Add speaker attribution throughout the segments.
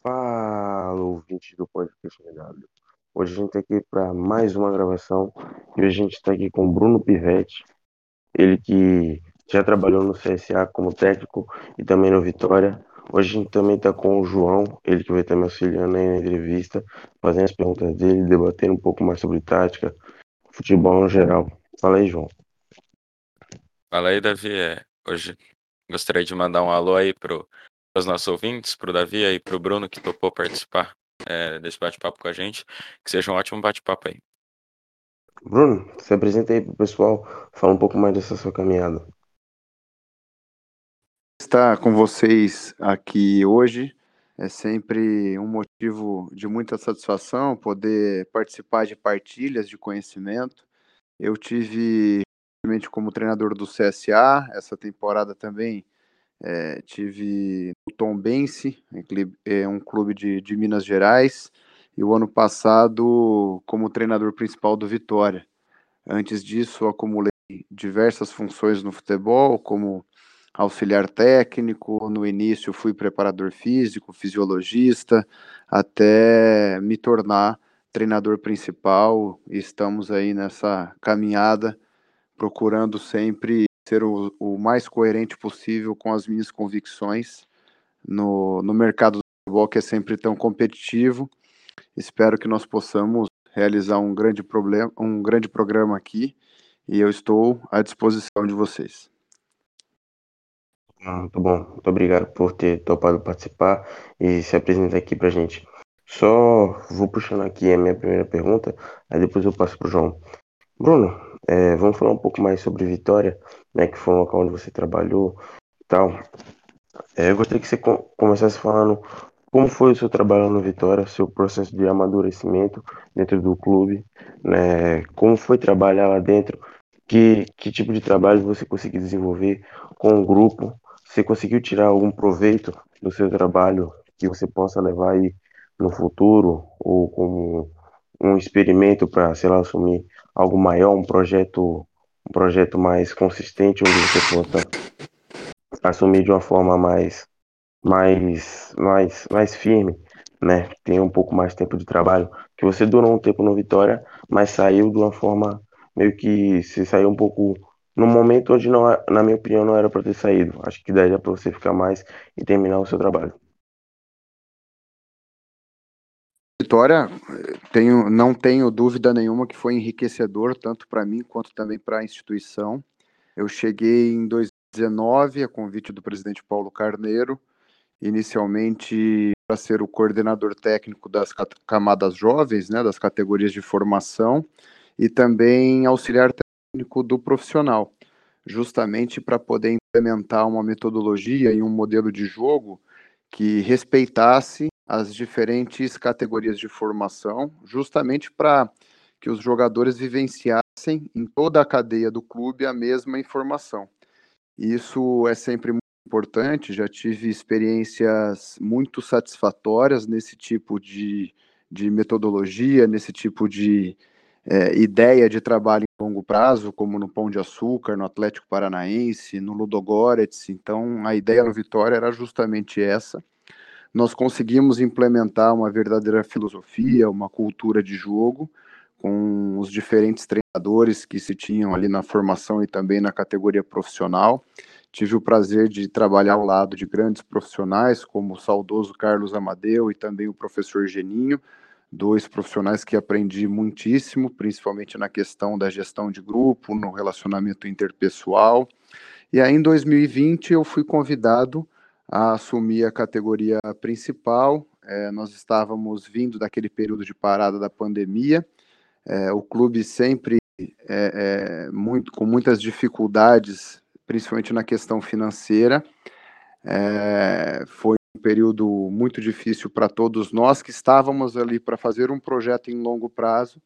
Speaker 1: Fala, ouvinte do podcast MW. Hoje a gente está aqui para mais uma gravação e hoje a gente está aqui com Bruno Pivetti, ele que já trabalhou no CSA como técnico e também no Vitória. Hoje a gente também está com o João, ele que vai estar me auxiliando aí na entrevista, fazendo as perguntas dele, debatendo um pouco mais sobre tática, futebol no geral. Fala aí, João.
Speaker 2: Fala aí, Davi. É, hoje gostaria de mandar um alô aí pro os nossos ouvintes, para o Davi e para o Bruno que topou participar é, desse bate-papo com a gente. Que seja um ótimo bate-papo aí.
Speaker 1: Bruno, se apresenta aí para o pessoal, fala um pouco mais dessa sua caminhada.
Speaker 3: Estar com vocês aqui hoje é sempre um motivo de muita satisfação poder participar de partilhas de conhecimento. Eu tive como treinador do CSA, essa temporada também é, tive o Tom Bense, é um clube de, de Minas Gerais, e o ano passado como treinador principal do Vitória. Antes disso, acumulei diversas funções no futebol, como auxiliar técnico, no início fui preparador físico, fisiologista, até me tornar treinador principal, estamos aí nessa caminhada, procurando sempre ser o, o mais coerente possível com as minhas convicções no, no mercado do futebol que é sempre tão competitivo. Espero que nós possamos realizar um grande problema, um grande programa aqui e eu estou à disposição de vocês.
Speaker 1: Muito bom, muito obrigado por ter topado participar e se apresentar aqui pra gente. Só vou puxando aqui a minha primeira pergunta, aí depois eu passo pro João. Bruno, é, vamos falar um pouco mais sobre Vitória, né, que foi um local onde você trabalhou e tal. É, eu gostaria que você começasse falando como foi o seu trabalho no Vitória, seu processo de amadurecimento dentro do clube, né, como foi trabalhar lá dentro, que, que tipo de trabalho você conseguiu desenvolver com o grupo, você conseguiu tirar algum proveito do seu trabalho que você possa levar aí no futuro ou como um experimento para, sei lá, assumir algo maior, um projeto, um projeto mais consistente, onde você possa assumir de uma forma mais, mais, mais, mais firme, né? Tem um pouco mais tempo de trabalho, que você durou um tempo no Vitória, mas saiu de uma forma meio que se saiu um pouco no momento onde não, na minha opinião, não era para ter saído. Acho que daria para você ficar mais e terminar o seu trabalho.
Speaker 3: Vitória, tenho, não tenho dúvida nenhuma que foi enriquecedor, tanto para mim quanto também para a instituição. Eu cheguei em 2019, a convite do presidente Paulo Carneiro, inicialmente para ser o coordenador técnico das camadas jovens, né, das categorias de formação, e também auxiliar técnico do profissional, justamente para poder implementar uma metodologia e um modelo de jogo que respeitasse as diferentes categorias de formação, justamente para que os jogadores vivenciassem em toda a cadeia do clube a mesma informação. Isso é sempre muito importante, já tive experiências muito satisfatórias nesse tipo de, de metodologia, nesse tipo de é, ideia de trabalho em longo prazo, como no Pão de Açúcar, no Atlético Paranaense, no Ludogorets. Então, a ideia no Vitória era justamente essa nós conseguimos implementar uma verdadeira filosofia, uma cultura de jogo, com os diferentes treinadores que se tinham ali na formação e também na categoria profissional. Tive o prazer de trabalhar ao lado de grandes profissionais, como o saudoso Carlos Amadeu e também o professor Geninho, dois profissionais que aprendi muitíssimo, principalmente na questão da gestão de grupo, no relacionamento interpessoal. E aí, em 2020, eu fui convidado a assumir a categoria principal. É, nós estávamos vindo daquele período de parada da pandemia. É, o clube sempre é, é muito, com muitas dificuldades, principalmente na questão financeira. É, foi um período muito difícil para todos nós que estávamos ali para fazer um projeto em longo prazo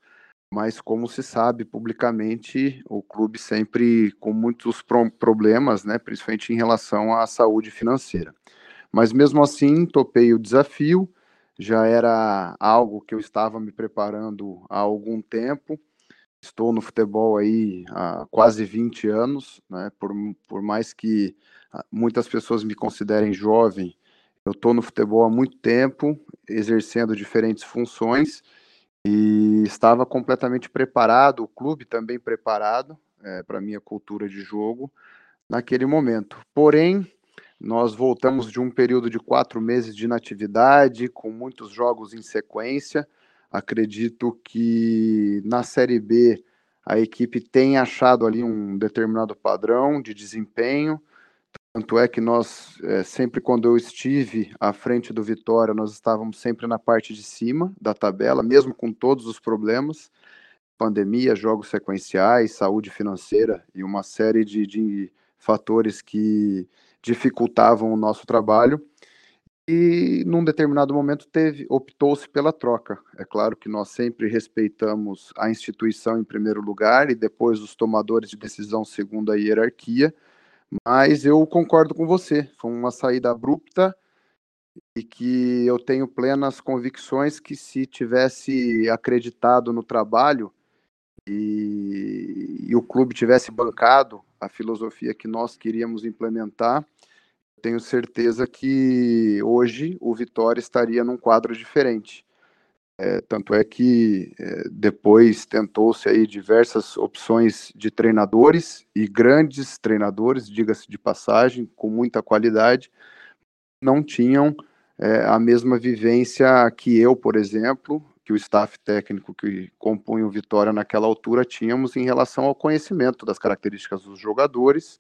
Speaker 3: mas como se sabe publicamente, o clube sempre com muitos problemas, né, principalmente em relação à saúde financeira. Mas mesmo assim, topei o desafio, já era algo que eu estava me preparando há algum tempo. Estou no futebol aí há quase 20 anos, né, por, por mais que ah, muitas pessoas me considerem jovem, eu estou no futebol há muito tempo, exercendo diferentes funções e estava completamente preparado, o clube também preparado é, para a minha cultura de jogo naquele momento. Porém, nós voltamos de um período de quatro meses de inatividade, com muitos jogos em sequência. Acredito que na Série B a equipe tem achado ali um determinado padrão de desempenho. Tanto é que nós, é, sempre quando eu estive à frente do Vitória, nós estávamos sempre na parte de cima da tabela, mesmo com todos os problemas pandemia, jogos sequenciais, saúde financeira e uma série de, de fatores que dificultavam o nosso trabalho. E num determinado momento teve optou-se pela troca. É claro que nós sempre respeitamos a instituição em primeiro lugar e depois os tomadores de decisão segundo a hierarquia, mas eu concordo com você. Foi uma saída abrupta e que eu tenho plenas convicções que se tivesse acreditado no trabalho e, e o clube tivesse bancado a filosofia que nós queríamos implementar, tenho certeza que hoje o Vitória estaria num quadro diferente. É, tanto é que é, depois tentou-se aí diversas opções de treinadores e grandes treinadores, diga-se de passagem, com muita qualidade, não tinham é, a mesma vivência que eu, por exemplo, que o staff técnico que compunha o Vitória naquela altura tínhamos em relação ao conhecimento das características dos jogadores.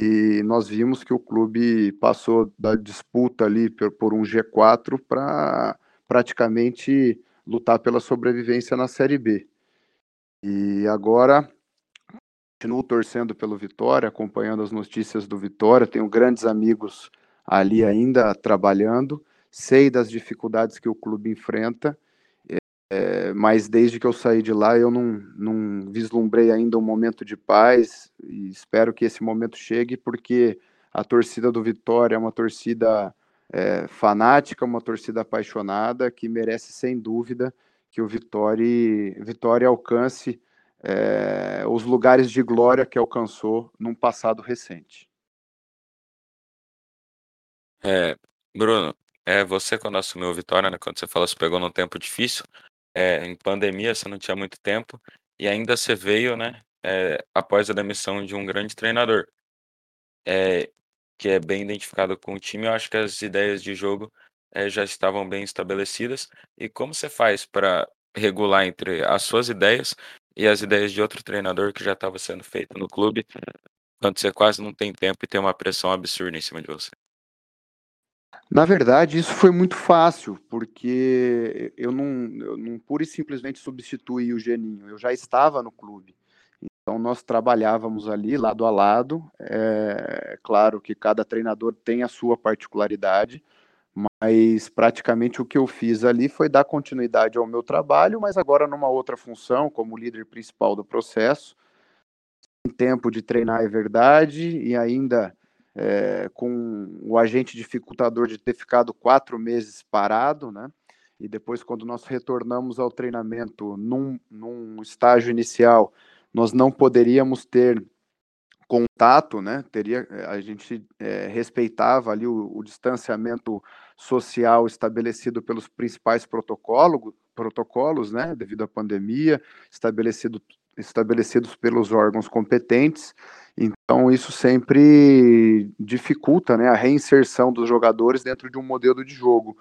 Speaker 3: E nós vimos que o clube passou da disputa ali por, por um G4 para praticamente lutar pela sobrevivência na Série B. E agora continuo torcendo pelo Vitória, acompanhando as notícias do Vitória, tenho grandes amigos ali ainda trabalhando, sei das dificuldades que o clube enfrenta é, mas desde que eu saí de lá, eu não, não vislumbrei ainda um momento de paz e espero que esse momento chegue, porque a torcida do Vitória é uma torcida é, fanática, uma torcida apaixonada, que merece, sem dúvida, que o Vitória, Vitória alcance é, os lugares de glória que alcançou num passado recente.
Speaker 2: É, Bruno, é você quando assumiu o Vitória, né, quando você falou que pegou num tempo difícil, é, em pandemia, você não tinha muito tempo, e ainda você veio, né, é, após a demissão de um grande treinador, é, que é bem identificado com o time. Eu acho que as ideias de jogo é, já estavam bem estabelecidas. E como você faz para regular entre as suas ideias e as ideias de outro treinador que já estava sendo feito no clube, quando você quase não tem tempo e tem uma pressão absurda em cima de você?
Speaker 3: Na verdade, isso foi muito fácil, porque eu não, eu não pura e simplesmente substituí o Geninho, eu já estava no clube. Então, nós trabalhávamos ali lado a lado. É claro que cada treinador tem a sua particularidade, mas praticamente o que eu fiz ali foi dar continuidade ao meu trabalho, mas agora numa outra função, como líder principal do processo. Em tempo de treinar é verdade, e ainda é, com o agente dificultador de ter ficado quatro meses parado, né? E depois, quando nós retornamos ao treinamento num, num estágio inicial, nós não poderíamos ter contato, né? Teria, a gente é, respeitava ali o, o, distanciamento social estabelecido pelos principais protocolo, protocolos, né? Devido à pandemia, estabelecido, estabelecidos pelos órgãos competentes. Então, isso sempre dificulta né, a reinserção dos jogadores dentro de um modelo de jogo.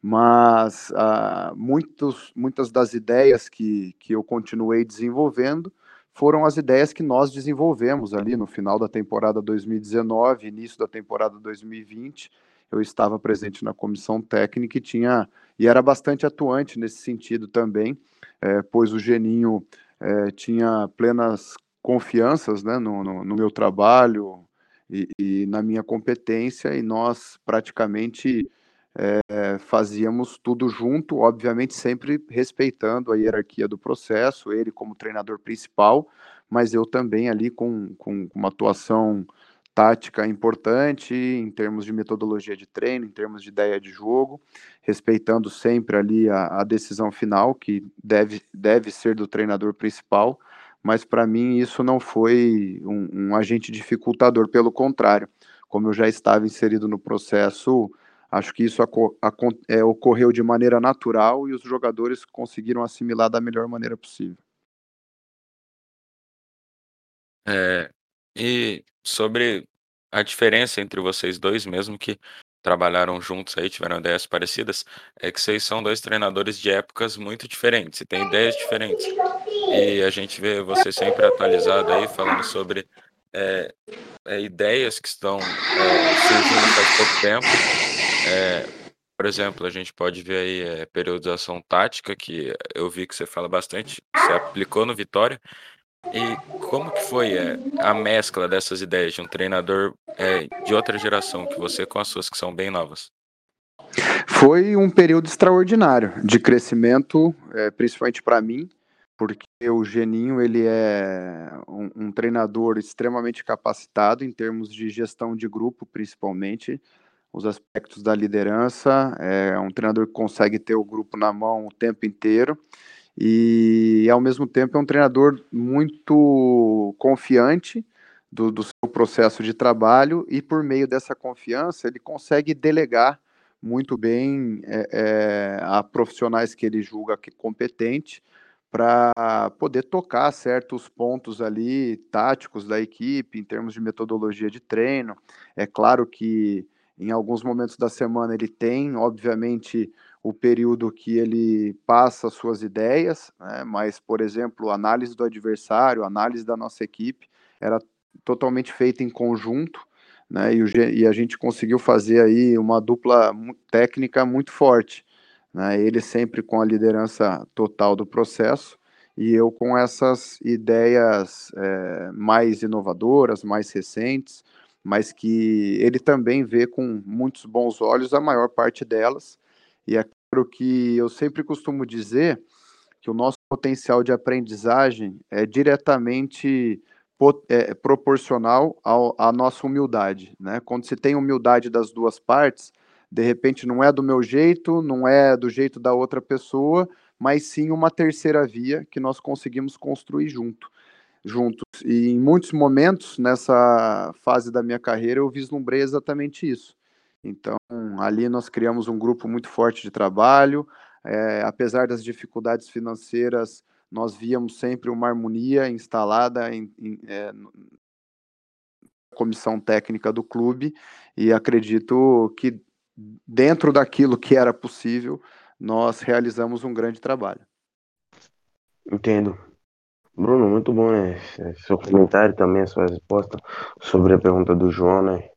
Speaker 3: Mas ah, muitos, muitas das ideias que, que eu continuei desenvolvendo foram as ideias que nós desenvolvemos ali no final da temporada 2019, início da temporada 2020. Eu estava presente na comissão técnica e tinha e era bastante atuante nesse sentido também, é, pois o Geninho é, tinha plenas confianças né, no, no, no meu trabalho e, e, na minha competência, e nós praticamente é, fazíamos tudo junto, obviamente sempre respeitando a hierarquia do processo, ele como treinador principal, mas eu também ali com, com uma atuação tática importante em termos de metodologia de treino, em termos de ideia de jogo, respeitando sempre ali a, a decisão final, que deve, deve ser do treinador principal, mas para mim isso não foi um, um, agente dificultador, pelo contrário, como eu já estava inserido no processo Acho que isso é, ocorreu de maneira natural e os jogadores conseguiram assimilar da melhor maneira possível.
Speaker 2: É, e sobre a diferença entre vocês dois, mesmo que trabalharam juntos aí, tiveram ideias parecidas, é que vocês são dois treinadores de épocas muito diferentes, e têm ideias diferentes. E a gente vê você sempre atualizado aí, falando sobre é, é, ideias que estão é, surgindo faz pouco tempo. É, por exemplo, a gente pode ver aí é, periodização tática, que eu vi que você fala bastante, você aplicou no Vitória, e como que foi é, a mescla dessas ideias de um treinador é, de outra geração que você com as suas que são bem novas?
Speaker 3: Foi um período extraordinário de crescimento, é, principalmente para mim, porque o Geninho ele é um, um, treinador extremamente capacitado em termos de gestão de grupo, principalmente os aspectos da liderança. É um treinador que consegue ter o grupo na mão o tempo inteiro e ao mesmo tempo é um treinador muito confiante do, do seu processo de trabalho e por meio dessa confiança ele consegue delegar muito bem é, é, a profissionais que ele julga que competente para poder tocar certos pontos ali táticos da equipe em termos de metodologia de treino. É claro que em alguns momentos da semana ele tem, obviamente, o período que ele passa suas ideias, né? mas, por exemplo, análise do adversário, análise da nossa equipe, era totalmente feita em conjunto, né? e, o, e a gente conseguiu fazer aí uma dupla técnica muito forte. Né? Ele sempre com a liderança total do processo, e eu com essas ideias é, mais inovadoras, mais recentes, mas que ele também vê com muitos bons olhos a maior parte delas, e é claro que eu sempre costumo dizer que o nosso potencial de aprendizagem é diretamente é, proporcional ao, à nossa humildade. Né? Quando se tem humildade das duas partes, de repente não é do meu jeito, não é do jeito da outra pessoa, mas sim uma terceira via que nós conseguimos construir junto, juntos. E em muitos momentos nessa fase da minha carreira eu vislumbrei exatamente isso. Então, ali nós criamos um grupo muito forte de trabalho. É, apesar das dificuldades financeiras, nós víamos sempre uma harmonia instalada em, em é, comissão técnica do clube e acredito que dentro daquilo que era possível, nós realizamos um grande trabalho.
Speaker 1: Entendo. Bruno, muito bom, né? Seu comentário também, a sua resposta sobre a pergunta do João, né?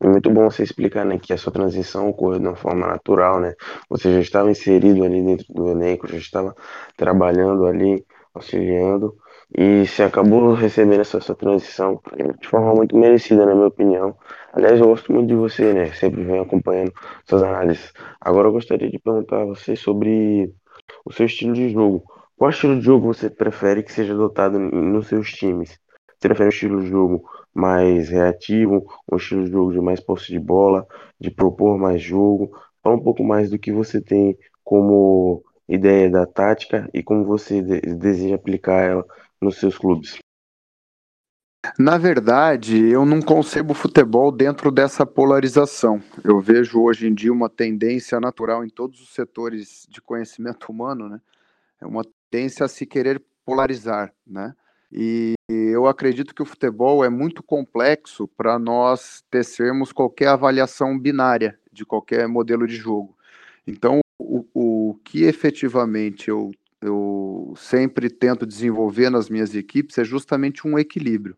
Speaker 1: É muito bom você explicar, né, que a sua transição ocorreu de uma forma natural, né? Você já estava inserido ali dentro do elenco, já estava trabalhando ali, auxiliando, e você acabou recebendo essa sua transição de forma muito merecida, na minha opinião. Aliás, eu gosto muito de você, né? Sempre venho acompanhando suas análises. Agora eu gostaria de perguntar a você sobre o seu estilo de jogo. Qual estilo de jogo você prefere que seja adotado nos seus times? Você prefere um estilo de jogo mais reativo, um estilo de jogo de mais posse de bola, de propor mais jogo. Fala um pouco mais do que você tem como ideia da tática e como você deseja aplicar ela nos seus clubes.
Speaker 3: Na verdade, eu não concebo futebol dentro dessa polarização. Eu vejo hoje em dia uma tendência natural em todos os setores de conhecimento humano, né? É uma tendência a se querer polarizar, né? E eu acredito que o futebol é muito complexo para nós tecermos qualquer avaliação binária de qualquer modelo de jogo. Então, o, o que efetivamente eu, eu sempre tento desenvolver nas minhas equipes é justamente um equilíbrio.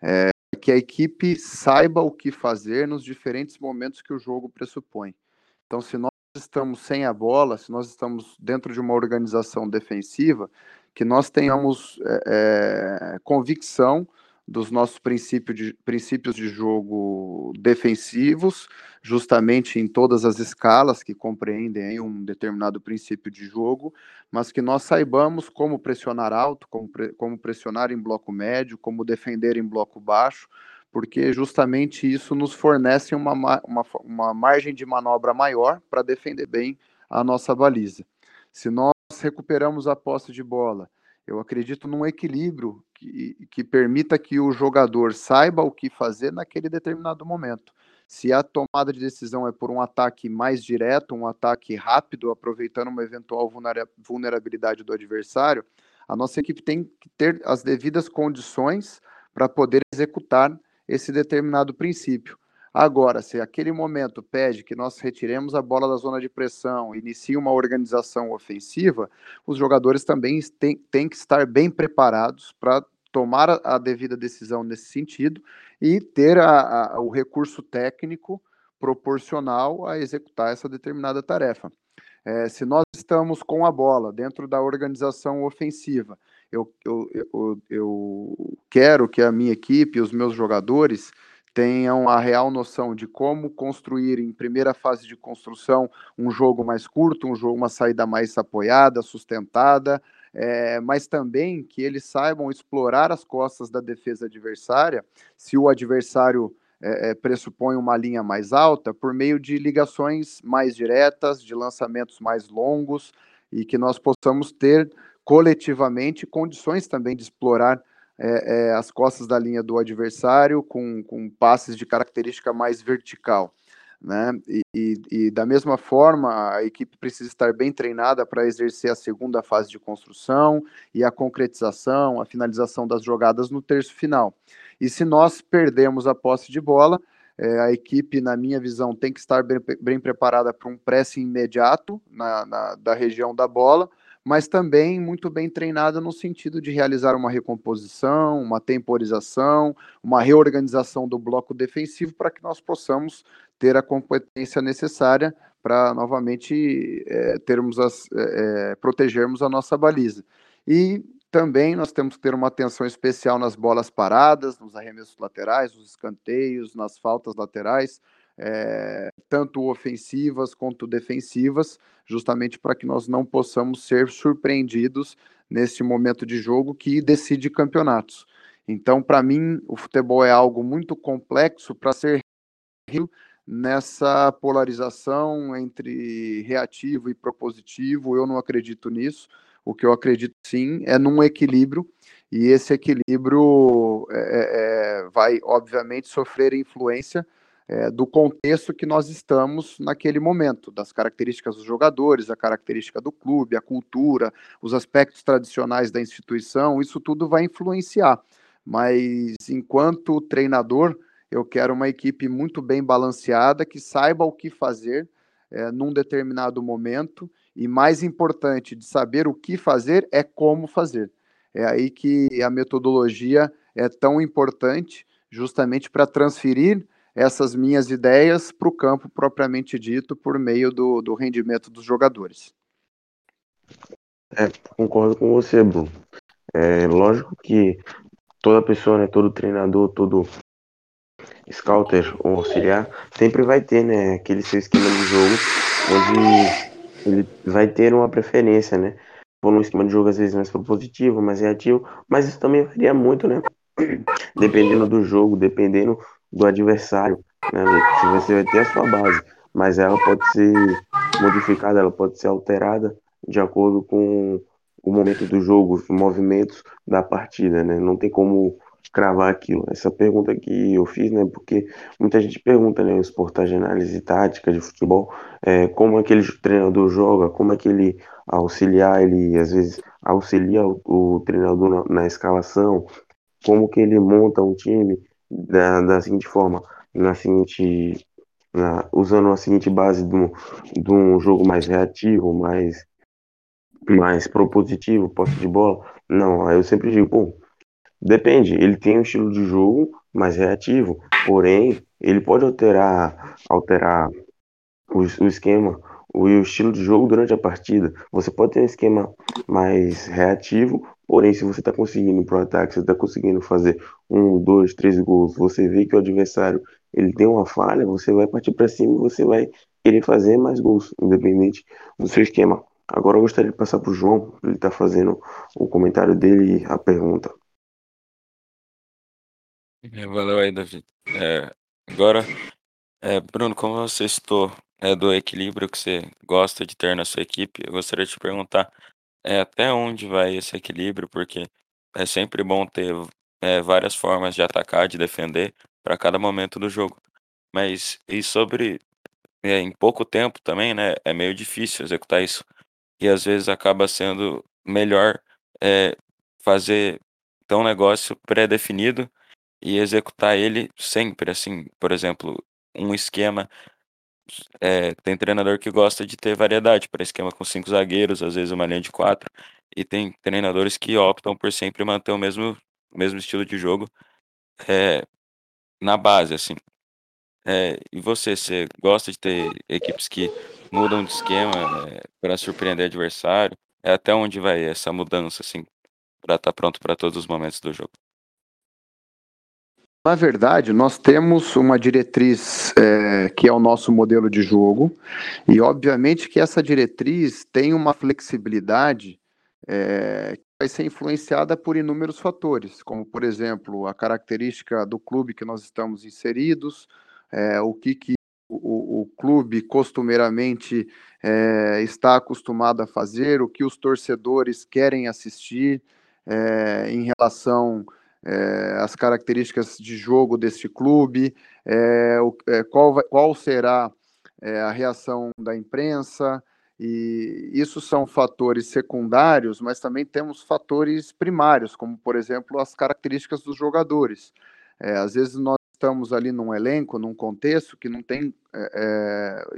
Speaker 3: É, que a equipe saiba o que fazer nos diferentes momentos que o jogo pressupõe. Então, se nós estamos sem a bola, se nós estamos dentro de uma organização defensiva, que nós tenhamos é, é, convicção dos nossos princípio de, princípios de jogo defensivos, justamente em todas as escalas que compreendem um determinado princípio de jogo, mas que nós saibamos como pressionar alto, como, pre, como pressionar em bloco médio, como defender em bloco baixo, porque justamente isso nos fornece uma, uma, uma margem de manobra maior para defender bem a nossa baliza. Se nós recuperamos a posse de bola, eu acredito num equilíbrio que, que permita que o jogador saiba o que fazer naquele determinado momento. Se a tomada de decisão é por um ataque mais direto, um ataque rápido, aproveitando uma eventual vulnerabilidade do adversário, a nossa equipe tem que ter as devidas condições para poder executar esse determinado princípio. Agora, se aquele momento pede que nós retiremos a bola da zona de pressão, inicie uma organização ofensiva, os jogadores também têm, que estar bem preparados para tomar a, a, devida decisão nesse sentido e ter a, a, o recurso técnico proporcional a executar essa determinada tarefa. É, se nós estamos com a bola dentro da organização ofensiva, eu, eu, eu, eu quero que a minha equipe, os meus jogadores, tenham a real noção de como construir em primeira fase de construção um jogo mais curto, um jogo, uma saída mais apoiada, sustentada, é, mas também que eles saibam explorar as costas da defesa adversária, se o adversário é, pressupõe uma linha mais alta, por meio de ligações mais diretas, de lançamentos mais longos, e que nós possamos ter coletivamente condições também de explorar é, é, as costas da linha do adversário com, com passes de característica mais vertical. Né? E, e, e, da mesma forma, a equipe precisa estar bem treinada para exercer a segunda fase de construção e a concretização, a finalização das jogadas no terço final. E se nós perdemos a posse de bola, é, a equipe, na minha visão, tem que estar bem, bem preparada para um pressing imediato na, na, da região da bola, mas também muito bem treinada no sentido de realizar uma recomposição, uma temporização, uma reorganização do bloco defensivo para que nós possamos ter a competência necessária para novamente é, termos as, é, protegermos a nossa baliza. E também nós temos que ter uma atenção especial nas bolas paradas, nos arremessos laterais, nos escanteios, nas faltas laterais, é, tanto ofensivas quanto defensivas, justamente para que nós não possamos ser surpreendidos nesse momento de jogo que decide campeonatos. Então, para mim, o futebol é algo muito complexo para ser nessa polarização entre reativo e propositivo. Eu não acredito nisso. O que eu acredito sim é num equilíbrio, e esse equilíbrio é, é, vai, obviamente, sofrer influência é, do contexto que nós estamos naquele momento, das características dos jogadores, a característica do clube, a cultura, os aspectos tradicionais da instituição, isso tudo vai influenciar. Mas enquanto treinador, eu quero uma equipe muito bem balanceada, que saiba o que fazer é, num determinado momento, e mais importante de saber o que fazer é como fazer. É aí que a metodologia é tão importante, justamente para transferir essas minhas ideias para o campo propriamente dito por meio do, do rendimento dos jogadores.
Speaker 1: É, concordo com você, Bruno. É lógico que toda pessoa, né, todo treinador, todo scouter ou auxiliar sempre vai ter, né, aquele seu esquema de jogo onde ele vai ter uma preferência, né? Por um esquema de jogo às vezes mais propositivo, mais reativo, mas isso também varia muito, né? Dependendo do jogo, dependendo do adversário. Né? Você vai ter a sua base, mas ela pode ser modificada, ela pode ser alterada de acordo com o momento do jogo, os movimentos da partida, né? Não tem como cravar aquilo. Essa pergunta que eu fiz, né? Porque muita gente pergunta, né? Os portais de análise tática de futebol, é, como aquele treinador joga, como aquele auxiliar, ele às vezes auxilia o, o treinador na, na, escalação, como que ele monta um time da, da seguinte forma, na seguinte, na, usando a seguinte base de um, jogo mais reativo, mais, mais propositivo, posse de bola. Não, eu sempre digo, pô, depende, ele tem um estilo de jogo mais reativo, porém, ele pode alterar, alterar o, o esquema o estilo de jogo durante a partida. Você pode ter um esquema mais reativo, porém, se você está conseguindo pro ataque, você está conseguindo fazer um, dois, três gols, você vê que o adversário ele tem uma falha, você vai partir para cima e você vai querer fazer mais gols, independente do seu esquema. Agora eu gostaria de passar para o João, ele está fazendo o comentário dele e a pergunta.
Speaker 2: É, valeu aí, David. É, agora, é, Bruno, como você estou é, do equilíbrio que você gosta de ter na sua equipe, eu gostaria de te perguntar é, até onde vai esse equilíbrio, porque é sempre bom ter é, várias formas de atacar, de defender para cada momento do jogo. Mas e sobre é, em pouco tempo também, né, é meio difícil executar isso. E às vezes acaba sendo melhor fazer ter um negócio pré-definido e executar ele sempre, assim, por exemplo, um esquema. É, tem treinador que gosta de ter variedade para esquema com cinco zagueiros, às vezes uma linha de quatro, e tem treinadores que optam por sempre manter o mesmo, mesmo estilo de jogo é, na base, assim. É, e você, você gosta de ter equipes que mudam de esquema é, para surpreender adversário? É até onde vai essa mudança, assim, para estar tá pronto para todos os momentos do jogo?
Speaker 3: Na verdade, nós temos uma diretriz é, que é o nosso modelo de jogo, e obviamente que essa diretriz tem uma flexibilidade é, que vai ser influenciada por inúmeros fatores, como, por exemplo, a característica do clube que nós estamos inseridos, é, o que, que o, o, clube costumeiramente é, está acostumado a fazer, o que os torcedores querem assistir é, em relação é, às características de jogo deste clube, é, o, é, qual, vai, qual será a reação da imprensa, e isso são fatores secundários, mas também temos fatores primários, como, por exemplo, as características dos jogadores. às vezes nós estamos ali num elenco, num contexto que não tem,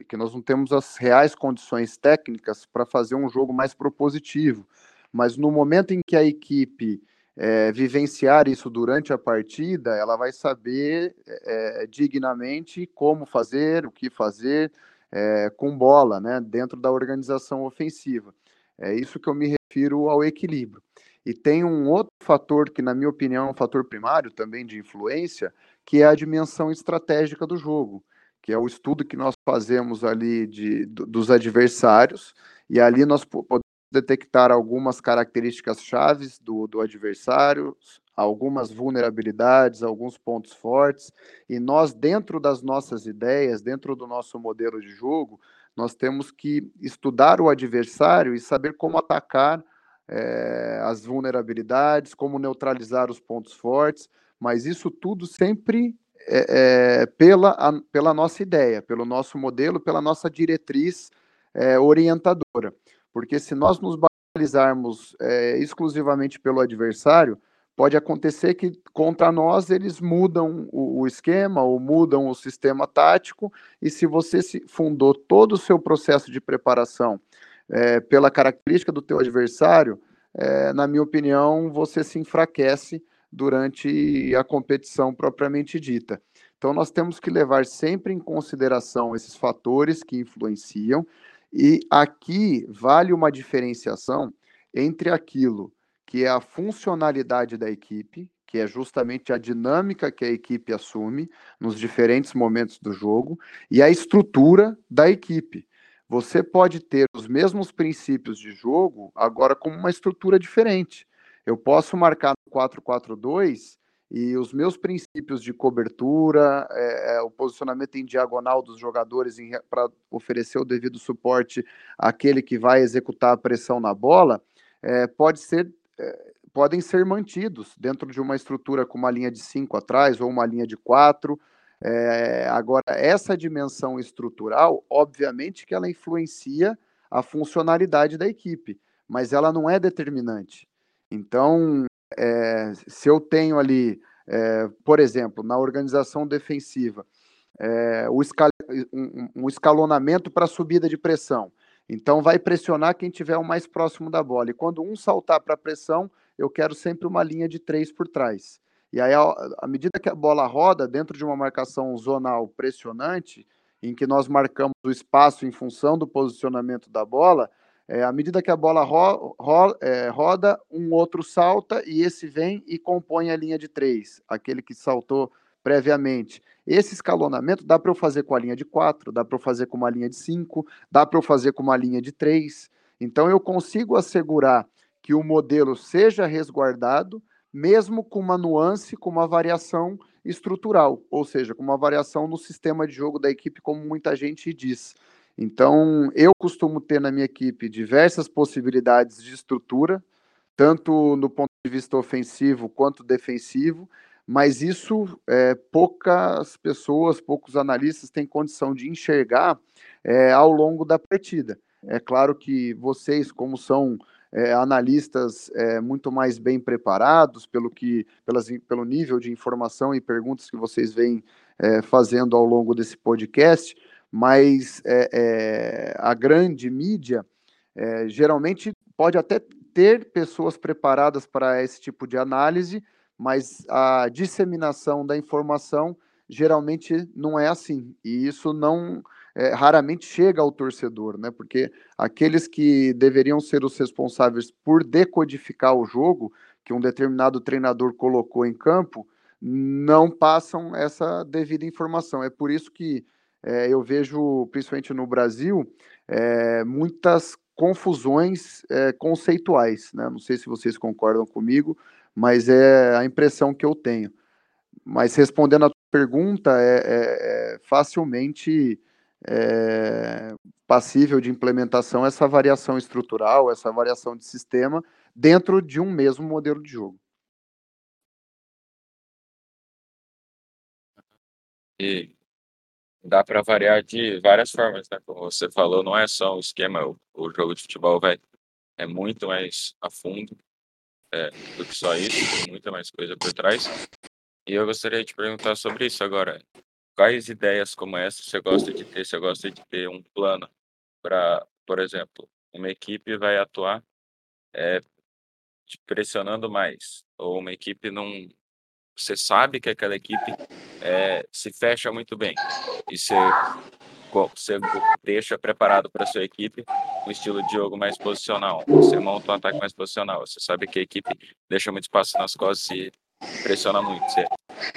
Speaker 3: que nós não temos as reais condições técnicas para fazer um jogo mais propositivo. Mas no momento em que a equipe é, vivenciar isso durante a partida, ela vai saber é, dignamente como fazer, o que fazer é, com bola, né, dentro da organização ofensiva. É isso que eu me refiro ao equilíbrio. E tem um outro fator que, na minha opinião, é um fator primário também de influência, que é a dimensão estratégica do jogo, que é o estudo que nós fazemos ali de, dos adversários, e ali nós podemos detectar algumas características chaves do, do adversário, algumas vulnerabilidades, alguns pontos fortes, e nós, dentro das nossas ideias, dentro do nosso modelo de jogo, nós temos que estudar o adversário e saber como atacar é, as vulnerabilidades, como neutralizar os pontos fortes, mas isso tudo sempre é, é, pela, a, pela nossa ideia, pelo nosso modelo, pela nossa diretriz é, orientadora. Porque se nós nos balizarmos é, exclusivamente pelo adversário, pode acontecer que contra nós eles mudam o, o, esquema ou mudam o sistema tático, e se você se fundou todo o seu processo de preparação é, pela característica do teu adversário, é, na minha opinião, você se enfraquece durante a competição propriamente dita. Então, nós temos que levar sempre em consideração esses fatores que influenciam, e aqui vale uma diferenciação entre aquilo que é a funcionalidade da equipe, que é justamente a dinâmica que a equipe assume nos diferentes momentos do jogo, e a estrutura da equipe. Você pode ter os mesmos princípios de jogo, agora com uma estrutura diferente. Eu posso marcar no 4-4-2 e os meus princípios de cobertura, é, é, o posicionamento em diagonal dos jogadores para oferecer o devido suporte àquele que vai executar a pressão na bola, é, pode ser, é, podem ser mantidos dentro de uma estrutura com uma linha de 5 atrás ou uma linha de 4. É, agora, essa dimensão estrutural, obviamente que ela influencia a funcionalidade da equipe, mas ela não é determinante. Então, é, se eu tenho ali, é, por exemplo, na organização defensiva, é, escal um, um, escalonamento para subida de pressão. Então, vai pressionar quem tiver o mais próximo da bola. E quando um saltar para a pressão, eu quero sempre uma linha de três por trás. E aí, à medida que a bola roda, dentro de uma marcação zonal pressionante, em que nós marcamos o espaço em função do posicionamento da bola, é, à medida que a bola ro, ro, é, roda, um outro salta e esse vem e compõe a linha de três, aquele que saltou previamente. Esse escalonamento dá para eu fazer com a linha de quatro, dá para eu fazer com uma linha de cinco, dá para eu fazer com uma linha de três. Então eu consigo assegurar que o modelo seja resguardado, mesmo com uma nuance, com uma variação estrutural, ou seja, com uma variação no sistema de jogo da equipe, como muita gente diz. Então, eu costumo ter na minha equipe diversas possibilidades de estrutura, tanto no ponto de vista ofensivo quanto defensivo, mas isso é, poucas pessoas, poucos analistas têm condição de enxergar é, ao longo da partida. É claro que vocês, como são é, analistas é, muito mais bem preparados pelo que pelas, pelo nível de informação e perguntas que vocês vêm é, fazendo ao longo desse podcast, mas é, é, a grande mídia é, geralmente pode até ter pessoas preparadas para esse tipo de análise, mas a disseminação da informação geralmente não é assim. E isso não é, raramente chega ao torcedor, né? Porque aqueles que deveriam ser os responsáveis por decodificar o jogo que um determinado treinador colocou em campo não passam essa devida informação. É por isso que é, eu vejo, principalmente no Brasil, é, muitas confusões é, conceituais. Né? Não sei se vocês concordam comigo, mas é a impressão que eu tenho. Mas respondendo a pergunta, é, é, é facilmente é, passível de implementação essa variação estrutural, essa variação de sistema dentro de um mesmo modelo de jogo.
Speaker 2: E dá para variar de várias formas, né? Como você falou, não é só o esquema, o, o jogo de futebol vai é muito mais a fundo é, do que só isso, tem muita mais coisa por trás. E eu gostaria de perguntar sobre isso agora. Quais ideias como essa você gosta de ter? Você gosta de ter um plano para, por exemplo, uma equipe vai atuar é, pressionando mais, ou uma equipe não. Você sabe que aquela equipe é, se fecha muito bem e você, você deixa preparado para sua equipe um estilo de jogo mais posicional. Você monta um ataque mais posicional. Você sabe que a equipe deixa muito espaço nas costas e pressiona muito. Você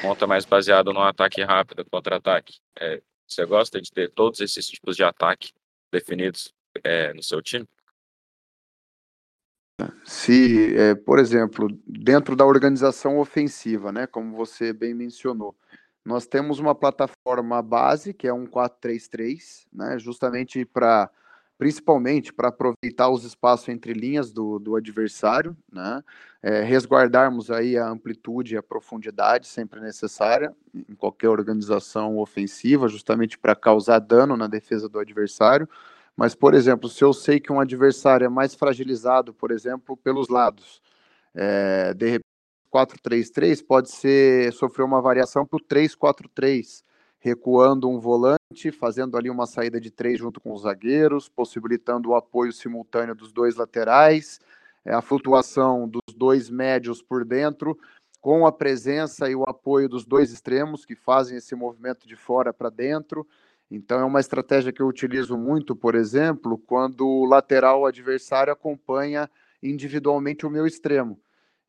Speaker 2: monta mais baseado no ataque rápido, contra-ataque. É, você gosta de ter todos esses tipos de ataque definidos é, no seu time?
Speaker 3: Se, é, por exemplo, dentro da organização ofensiva, né, como você bem mencionou, nós temos uma plataforma base, que é um 4-3-3, né, justamente para principalmente para aproveitar os espaços entre linhas do, do adversário, né? É, resguardarmos aí a amplitude e a profundidade sempre necessária em qualquer organização ofensiva, justamente para causar dano na defesa do adversário. Mas, por exemplo, se eu sei que um adversário é mais fragilizado, por exemplo, pelos lados, é, de repente 4-3-3 pode ser sofrer uma variação para o 3-4-3, recuando um volante, fazendo ali uma saída de três junto com os zagueiros, possibilitando o apoio simultâneo dos dois laterais, é, a flutuação dos dois médios por dentro, com a presença e o apoio dos dois extremos que fazem esse movimento de fora para dentro. Então é uma estratégia que eu utilizo muito, por exemplo, quando o lateral adversário acompanha individualmente o meu extremo.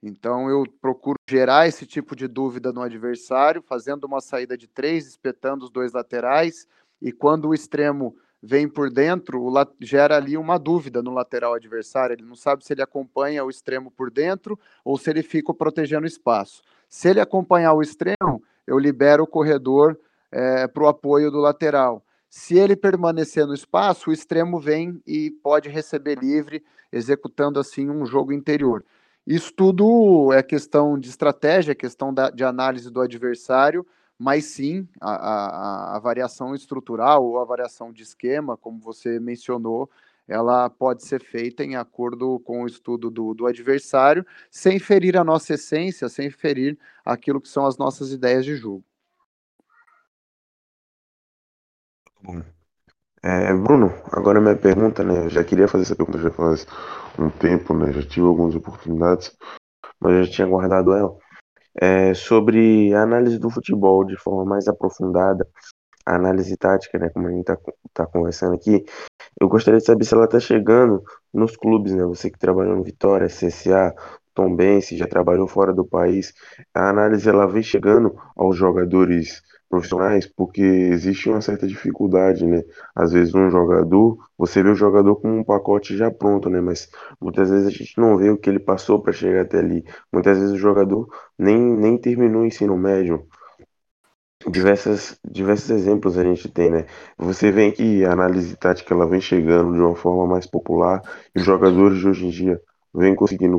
Speaker 3: Então eu procuro gerar esse tipo de dúvida no adversário, fazendo uma saída de três, espetando os dois laterais, e quando o extremo vem por dentro, gera ali uma dúvida no lateral adversário. Ele não sabe se ele acompanha o extremo por dentro ou se ele fica protegendo o espaço. Se ele acompanhar o extremo, eu libero o corredor é, para o apoio do lateral. Se ele permanecer no espaço, o extremo vem e pode receber livre, executando assim um jogo interior. Isso tudo é questão de estratégia, questão da, de análise do adversário, mas sim a, a, a, variação estrutural ou a variação de esquema, como você mencionou, ela pode ser feita em acordo com o estudo do, do adversário, sem ferir a nossa essência, sem ferir aquilo que são as nossas ideias de jogo.
Speaker 1: Bom. É, Bruno, agora minha pergunta, né? Eu já queria fazer essa pergunta já faz um tempo, né? Já tive algumas oportunidades, mas já tinha guardado ela. É, sobre a análise do futebol de forma mais aprofundada, a análise tática, né? Como a gente está tá conversando aqui, eu gostaria de saber se ela está chegando nos clubes, né? Você que trabalhou no Vitória, CSA, Tombense, já trabalhou fora do país, a análise ela vem chegando aos jogadores profissionais porque existe uma certa dificuldade, né? Às vezes um jogador, você vê o jogador com um pacote já pronto, né? Mas muitas vezes a gente não vê o que ele passou para chegar até ali. Muitas vezes o jogador nem, nem terminou o ensino médio. Diversas, diversos exemplos a gente tem, né? Você vê que a análise tática ela vem chegando de uma forma mais popular e os jogadores de hoje em dia vêm conseguindo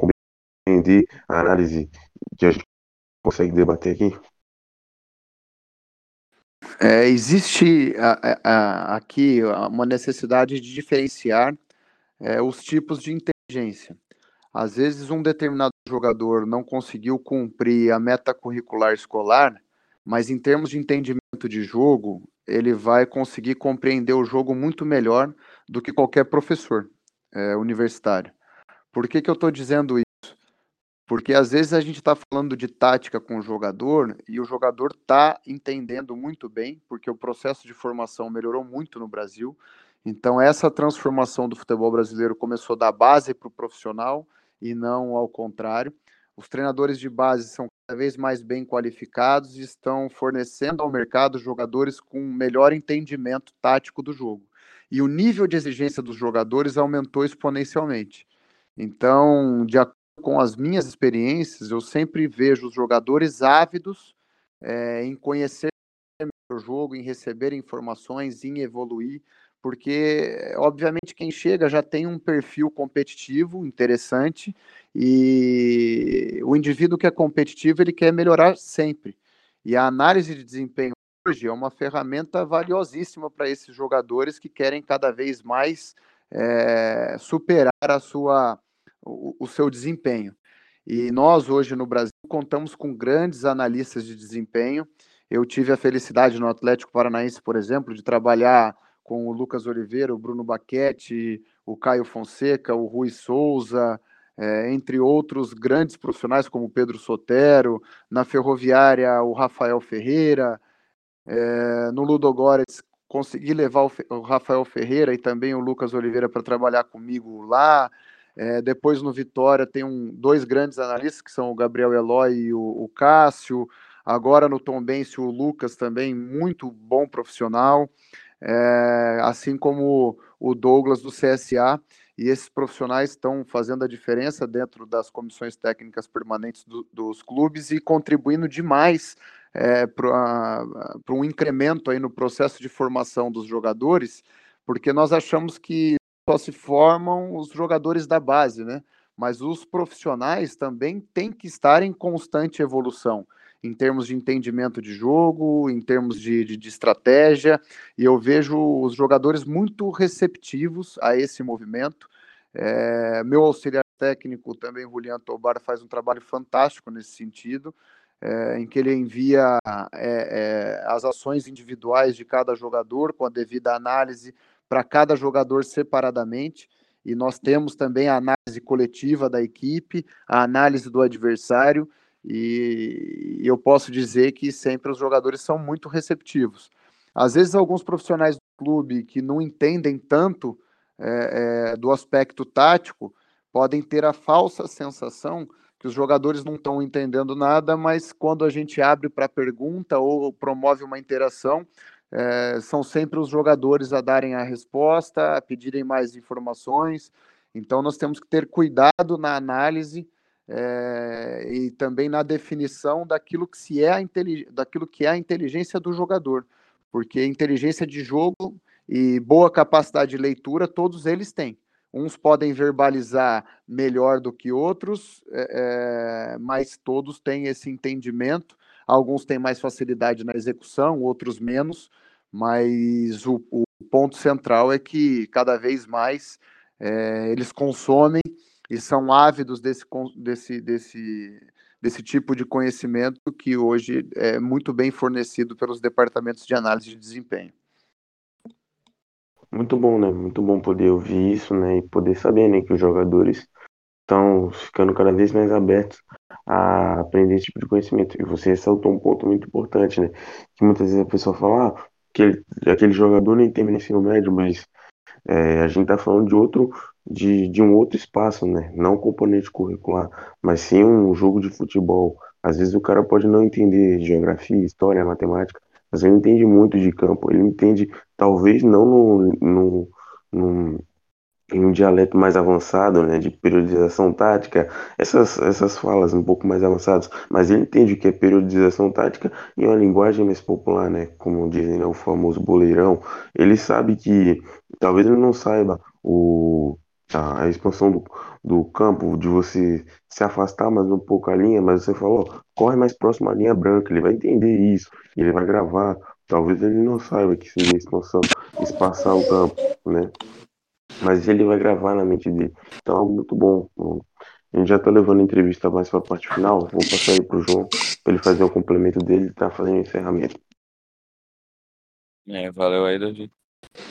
Speaker 1: compreender a análise que a gente consegue debater aqui?
Speaker 3: É, existe a, a, aqui uma necessidade de diferenciar é, os tipos de inteligência. Às vezes, um determinado jogador não conseguiu cumprir a meta curricular escolar, mas em termos de entendimento de jogo, ele vai conseguir compreender o jogo muito melhor do que qualquer professor é, universitário. Por que, que eu estou dizendo isso? Porque às vezes a gente está falando de tática com o jogador e o jogador está entendendo muito bem, porque o processo de formação melhorou muito no Brasil. Então, essa transformação do futebol brasileiro começou da base para o profissional e não ao contrário. Os treinadores de base são cada vez mais bem qualificados e estão fornecendo ao mercado jogadores com melhor entendimento tático do jogo. E o nível de exigência dos jogadores aumentou exponencialmente. Então, de acordo com as minhas experiências, eu sempre vejo os jogadores ávidos é, em conhecer o jogo, em receber informações, em evoluir, porque obviamente quem chega já tem um perfil competitivo interessante e o indivíduo que é competitivo ele quer melhorar sempre. E a análise de desempenho hoje é uma ferramenta valiosíssima para esses jogadores que querem cada vez mais é, superar a sua, o, o seu desempenho. E nós hoje no Brasil contamos com grandes analistas de desempenho. Eu tive a felicidade no Atlético Paranaense, por exemplo, de trabalhar com o Lucas Oliveira, o Bruno Baquete, o Caio Fonseca, o Rui Souza, é, entre outros grandes profissionais como Pedro Sotero, na Ferroviária, o Rafael Ferreira, é, no Ludogorets consegui levar o, o, Rafael Ferreira e também o Lucas Oliveira para trabalhar comigo lá. É, depois no Vitória tem um, dois grandes analistas que são o Gabriel Eloy e o, o Cássio. Agora no Tom o Lucas também muito bom profissional é, assim como o Douglas do CSA, e esses profissionais estão fazendo a diferença dentro das comissões técnicas permanentes do, dos clubes e contribuindo demais é, para um incremento aí no processo de formação dos jogadores, porque nós achamos que só se formam os jogadores da base, né? Mas os profissionais também têm que estar em constante evolução em termos de entendimento de jogo, em termos de, de, de, estratégia, e eu vejo os jogadores muito receptivos a esse movimento. É, meu auxiliar técnico, também, Julian Tobar, faz um trabalho fantástico nesse sentido, é, em que ele envia é, é as ações individuais de cada jogador com a devida análise para cada jogador separadamente. E nós temos também a análise coletiva da equipe, a análise do adversário, e eu posso dizer que sempre os jogadores são muito receptivos. Às vezes, alguns profissionais do clube que não entendem tanto é, é, do aspecto tático podem ter a falsa sensação que os jogadores não estão entendendo nada, mas quando a gente abre para pergunta ou promove uma interação, é, são sempre os jogadores a darem a resposta, a pedirem mais informações. Então, nós temos que ter cuidado na análise é, e também na definição daquilo que, se é a daquilo que é a inteligência do jogador, porque inteligência de jogo e boa capacidade de leitura todos eles têm. Uns podem verbalizar melhor do que outros, é, mas todos têm esse entendimento. Alguns têm mais facilidade na execução, outros menos, mas o, o ponto central é que cada vez mais é, eles consomem e são ávidos desse, desse, desse, desse tipo de conhecimento que hoje é muito bem fornecido pelos departamentos de análise de desempenho.
Speaker 1: Muito bom, né? Muito bom poder ouvir isso, né? E poder saber, né, que os jogadores estão ficando cada vez mais abertos a aprender esse tipo de conhecimento. E você ressaltou um ponto muito importante, né? Que muitas vezes a pessoa fala, ah, aquele, jogador nem termina ensino médio, mas é, a gente está falando de outro, de, de um outro espaço, né? Não componente curricular, mas sim um jogo de futebol. Às vezes o cara pode não entender geografia, história, matemática, mas ele entende muito de campo. Ele entende, talvez não no, no, no em um dialeto mais avançado, né, de periodização tática, essas, essas falas um pouco mais avançadas, mas ele entende o que é periodização tática em uma linguagem mais popular, né, como dizem, né, o famoso boleirão, ele sabe que, talvez ele não saiba o, a expansão do, do campo, de você se afastar mais um pouco a linha, mas você falou, corre mais próximo à linha branca, ele vai entender isso, ele vai gravar. Talvez ele não saiba que seria expansão, espaçar o campo, né? Mas ele vai gravar na mente dele. Então, é algo muito bom. A gente já tá levando a entrevista mais para a parte final. Vou passar aí pro João para ele fazer o complemento dele e tá fazendo o encerramento.
Speaker 2: É, valeu aí, Davi.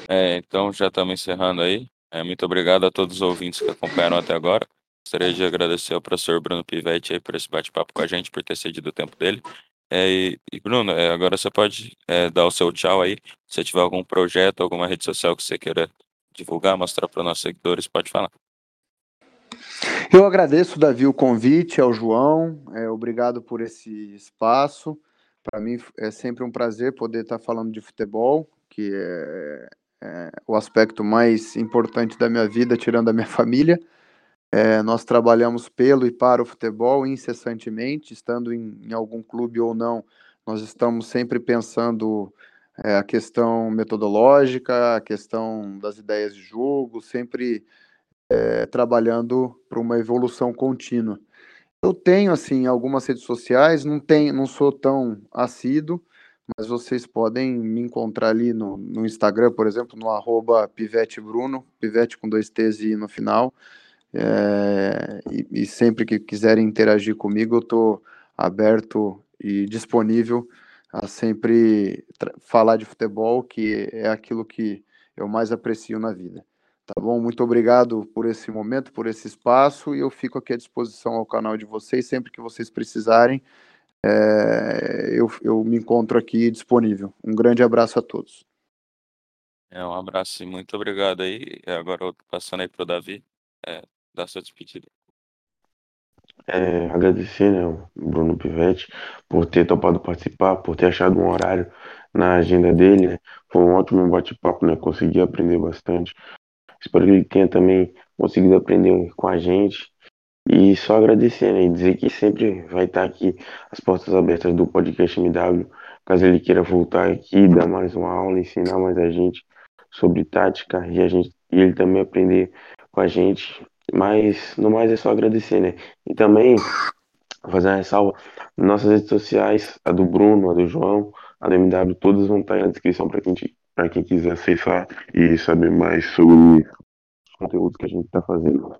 Speaker 2: É, então, já estamos encerrando aí. É, muito obrigado a todos os ouvintes que acompanharam até agora. Gostaria de agradecer ao professor Bruno Pivetti aí por esse bate-papo com a gente, por ter cedido o tempo dele. É, e, Bruno, é, agora você pode é, dar o seu tchau aí. Se tiver algum projeto, alguma rede social que você queira divulgar, mostrar para os nossos seguidores, pode falar.
Speaker 3: Eu agradeço, Davi, o convite, ao João. É, obrigado por esse espaço. Para mim é sempre um prazer poder estar falando de futebol, que é, é, o aspecto mais importante da minha vida, tirando a minha família. É, nós trabalhamos pelo e para o futebol incessantemente, estando em, em algum clube ou não, nós estamos sempre pensando é, a questão metodológica, a questão das ideias de jogo, sempre é, trabalhando para uma evolução contínua. Eu tenho assim algumas redes sociais, não tenho, não sou tão assíduo, mas vocês podem me encontrar ali no, no Instagram, por exemplo, no arroba Pivete Bruno, Pivete com dois T's e no final. É, e, e, sempre que quiserem interagir comigo, eu estou aberto e disponível a sempre falar de futebol, que é aquilo que eu mais aprecio na vida. Tá bom? Muito obrigado por esse momento, por esse espaço, e eu fico aqui à disposição ao canal de vocês, sempre que vocês precisarem é, eu, eu me encontro aqui disponível. Um grande abraço a todos.
Speaker 2: É, um abraço e muito obrigado aí. Agora passando aí para o Davi, é, dar sua despedida.
Speaker 1: É, agradecer, né, o Bruno Pivetti, por ter topado participar, por ter achado um horário na agenda dele, né? Foi um ótimo bate-papo, né? Consegui aprender bastante. Espero que ele tenha também conseguido aprender com a gente. E só agradecer, né? E dizer que sempre vai estar aqui as portas abertas do podcast MW, caso ele queira voltar aqui, dar mais uma aula, ensinar mais a gente sobre tática e a gente e ele também aprender com a gente. Mas no mais é só agradecer, né? E também fazer uma ressalva, nossas redes sociais, a do Bruno, a do João, a do MW, todas vão estar aí na descrição para quem, quem quiser acessar e saber mais sobre os conteúdos que a gente está fazendo.